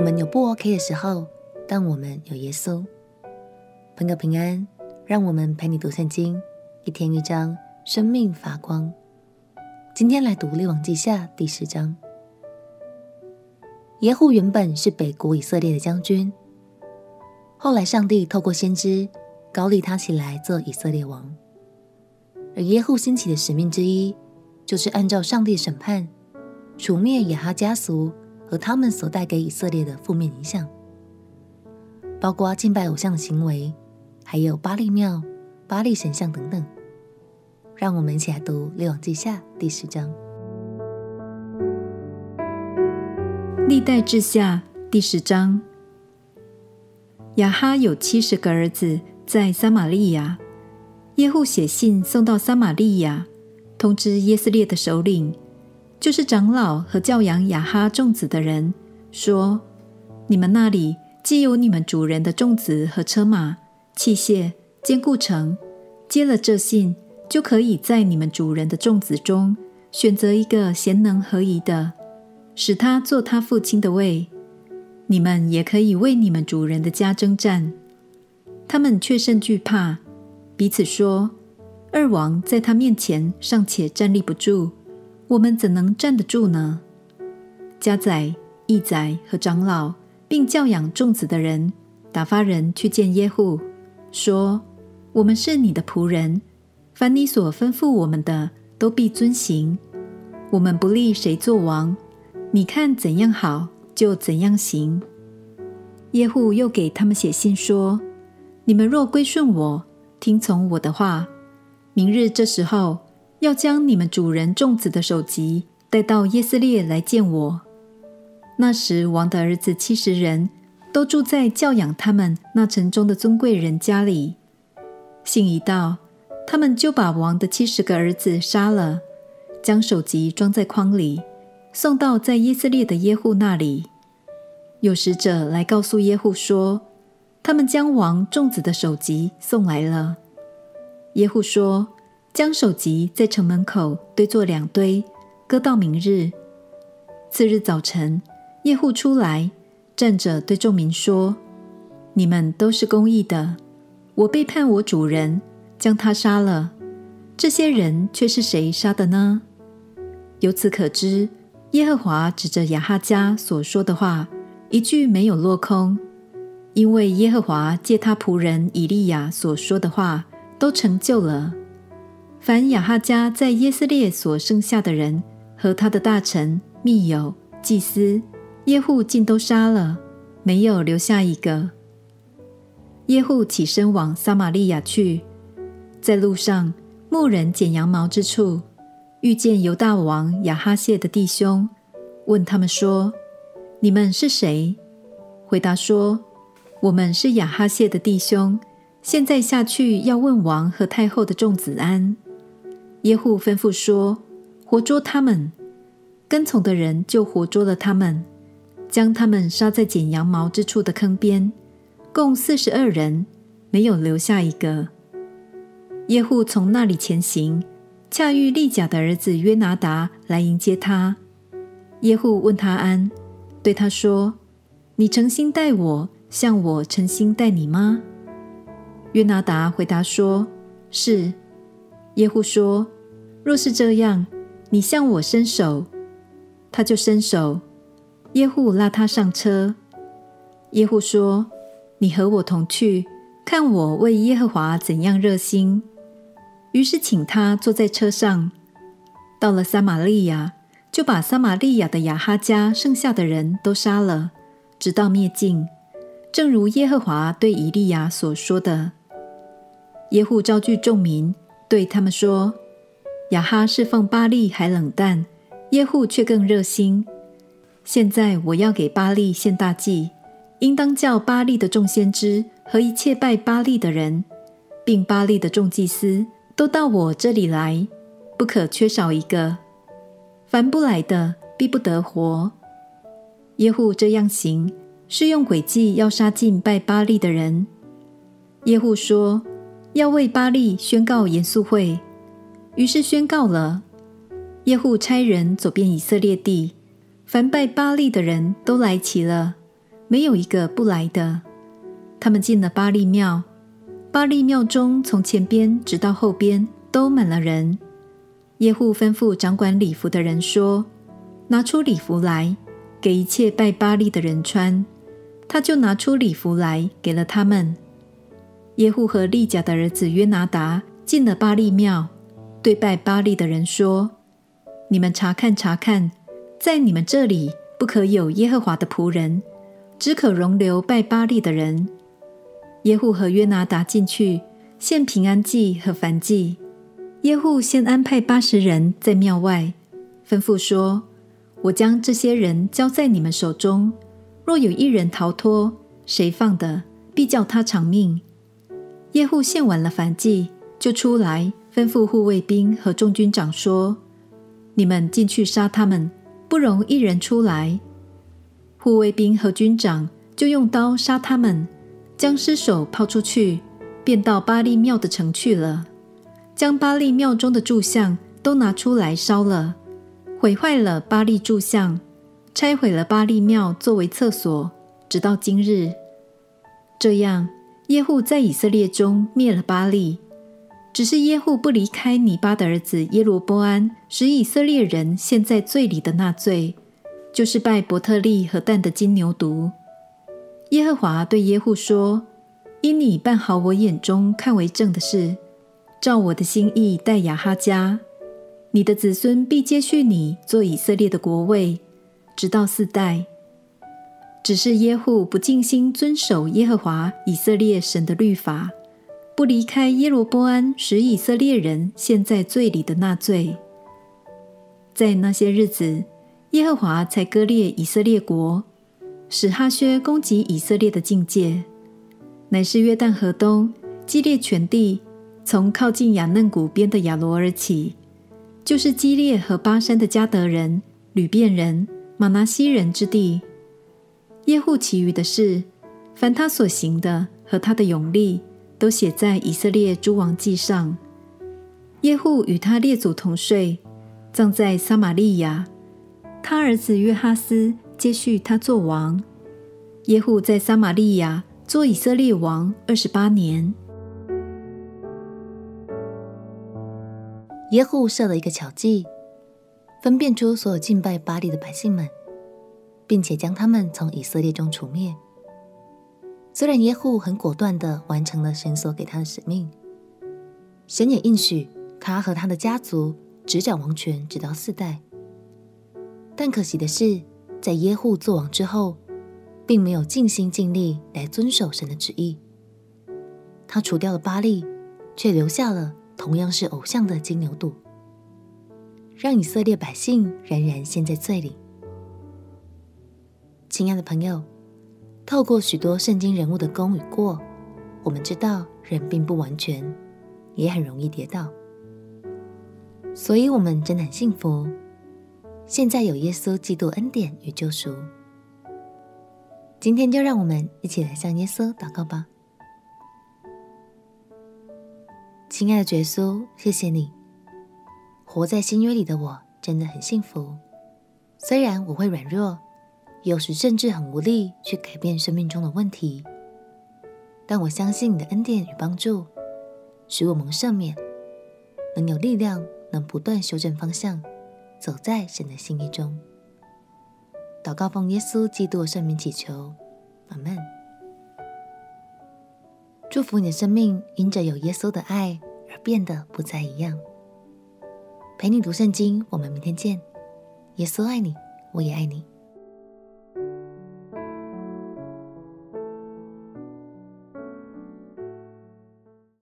我们有不 OK 的时候，但我们有耶稣。朋友平安，让我们陪你读圣经，一天一章，生命发光。今天来读列王记下第十章。耶户原本是北国以色列的将军，后来上帝透过先知高立他起来做以色列王。而耶户兴起的使命之一，就是按照上帝审判，除灭亚哈家族和他们所带给以色列的负面影响，包括敬拜偶像的行为，还有巴力庙、巴力神像等等。让我们一起来读《列王记下》第十章。历代志下第十章，亚哈有七十个儿子在撒玛利亚。耶户写信送到撒玛利亚，通知耶斯列的首领，就是长老和教养亚哈众子的人，说：你们那里既有你们主人的众子和车马、器械、坚固城，接了这信，就可以在你们主人的众子中选择一个贤能合宜的。使他做他父亲的位，你们也可以为你们主人的家征战。他们却甚惧怕，彼此说：“二王在他面前尚且站立不住，我们怎能站得住呢？”家宰、役宰和长老，并教养众子的人，打发人去见耶户，说：“我们是你的仆人，凡你所吩咐我们的，都必遵行。我们不立谁做王。”你看怎样好，就怎样行。耶户又给他们写信说：“你们若归顺我，听从我的话，明日这时候要将你们主人众子的首级带到耶斯列来见我。那时王的儿子七十人都住在教养他们那城中的尊贵人家里。信一到，他们就把王的七十个儿子杀了，将首级装在筐里。”送到在耶斯列的耶户那里，有使者来告诉耶户说，他们将王众子的首级送来了。耶户说，将首级在城门口堆作两堆，搁到明日。次日早晨，夜户出来，站着对众民说：“你们都是公义的，我背叛我主人，将他杀了。这些人却是谁杀的呢？由此可知。”耶和华指着亚哈家所说的话，一句没有落空，因为耶和华借他仆人以利亚所说的话都成就了。凡亚哈家在耶斯列所剩下的人和他的大臣、密友、祭司，耶户尽都杀了，没有留下一个。耶户起身往撒玛利亚去，在路上牧人剪羊毛之处。遇见犹大王亚哈谢的弟兄，问他们说：“你们是谁？”回答说：“我们是亚哈谢的弟兄，现在下去要问王和太后的众子安。”耶户吩咐说：“活捉他们。”跟从的人就活捉了他们，将他们杀在剪羊毛之处的坑边，共四十二人，没有留下一个。耶户从那里前行。恰遇利甲的儿子约拿达来迎接他，耶户问他安，对他说：“你诚心待我，像我诚心待你吗？”约拿达回答说：“是。”耶户说：“若是这样，你向我伸手。”他就伸手，耶户拉他上车。耶户说：“你和我同去，看我为耶和华怎样热心。”于是请他坐在车上，到了撒玛利亚，就把撒玛利亚的亚哈家剩下的人都杀了，直到灭尽，正如耶和华对以利亚所说的。耶户招聚众民，对他们说：“亚哈侍奉巴力还冷淡，耶户却更热心。现在我要给巴力献大祭，应当叫巴力的众先知和一切拜巴力的人，并巴力的众祭司。”都到我这里来，不可缺少一个。凡不来的，必不得活。耶户这样行，是用诡计要杀尽拜巴力的人。耶户说：“要为巴力宣告严肃会。”于是宣告了。耶户差人走遍以色列地，凡拜巴力的人都来齐了，没有一个不来的。他们进了巴力庙，巴力庙中从前边直到后边都满了人。耶户吩咐掌管礼服的人说：“拿出礼服来，给一切拜巴力的人穿。”他就拿出礼服来，给了他们。耶户和利甲的儿子约拿达进了巴力庙，对拜巴力的人说：“你们查看查看，在你们这里不可有耶和华的仆人，只可容留拜巴力的人。”耶户和约拿达进去献平安祭和燔祭。耶户先安排八十人在庙外，吩咐说：“我将这些人交在你们手中，若有一人逃脱，谁放的，必叫他偿命。”耶户献完了燔祭，就出来吩咐护卫兵和众军长说：“你们进去杀他们，不容一人出来。”护卫兵和军长就用刀杀他们。将尸首抛出去，便到巴力庙的城去了。将巴力庙中的柱像都拿出来烧了，毁坏了巴力柱像，拆毁了巴力庙作为厕所，直到今日。这样，耶户在以色列中灭了巴力。只是耶户不离开尼巴的儿子耶罗波安，使以色列人陷在罪里的那罪，就是拜伯特利和但的金牛犊。耶和华对耶户说：“因你办好我眼中看为正的事，照我的心意待亚哈家，你的子孙必接续你做以色列的国位，直到四代。只是耶户不尽心遵守耶和华以色列神的律法，不离开耶罗波安使以色列人陷在罪里的那罪。在那些日子，耶和华才割裂以色列国。”使哈薛攻击以色列的境界，乃是约旦河东基列全地，从靠近雅嫩谷边的亚罗而起，就是基列和巴珊的迦得人、流便人、玛拿西人之地。耶户其余的事，凡他所行的和他的勇力，都写在以色列诸王记上。耶户与他列祖同睡，葬在撒玛利亚。他儿子约哈斯。接续他做王。耶户在撒玛利亚做以色列王二十八年。耶户设了一个巧计，分辨出所有敬拜巴力的百姓们，并且将他们从以色列中除灭。虽然耶户很果断地完成了神所给他的使命，神也应许他和他的家族执掌王权直到四代。但可惜的是，在耶户作王之后，并没有尽心尽力来遵守神的旨意。他除掉了巴力，却留下了同样是偶像的金牛犊，让以色列百姓仍然陷在罪里。亲爱的朋友，透过许多圣经人物的功与过，我们知道人并不完全，也很容易跌倒。所以，我们真的很幸福。现在有耶稣基督恩典与救赎，今天就让我们一起来向耶稣祷告吧。亲爱的耶稣，谢谢你，活在新约里的我真的很幸福。虽然我会软弱，有时甚至很无力去改变生命中的问题，但我相信你的恩典与帮助，使我蒙赦免，能有力量，能不断修正方向。走在神的心意中，祷告奉耶稣基督的圣名祈求，阿门。祝福你的生命因着有耶稣的爱而变得不再一样。陪你读圣经，我们明天见。耶稣爱你，我也爱你。